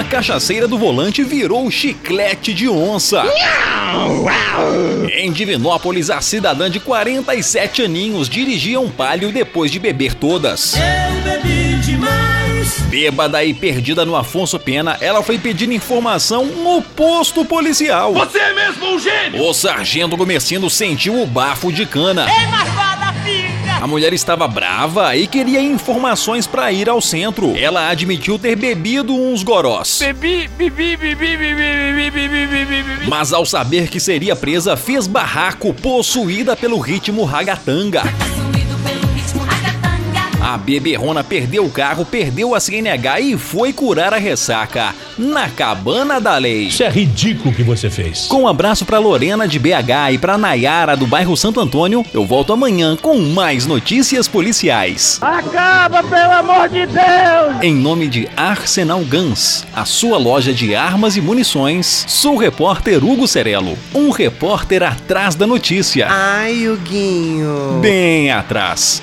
uma cachaceira do volante virou chiclete de onça. Em Divinópolis, a cidadã de 47 aninhos dirigia um palio depois de beber todas. Eu bebi demais. Bêbada e perdida no Afonso Pena, ela foi pedir informação no posto policial. Você é mesmo um gênio! O sargento Gomecino sentiu o bafo de cana. Ei. A mulher estava brava e queria informações para ir ao centro. Ela admitiu ter bebido uns gorós. Bebi, bebi, bebi, bebi, bebi, bebi, bebi, bebi. Mas ao saber que seria presa, fez barraco possuída pelo ritmo ragatanga. A beberrona perdeu o carro, perdeu a CNH e foi curar a ressaca na cabana da lei. Isso é ridículo o que você fez. Com um abraço pra Lorena de BH e pra Nayara do bairro Santo Antônio, eu volto amanhã com mais notícias policiais. Acaba, pelo amor de Deus. Em nome de Arsenal Guns, a sua loja de armas e munições, sou o repórter Hugo Cerelo, um repórter atrás da notícia. Ai, Huguinho. Bem atrás.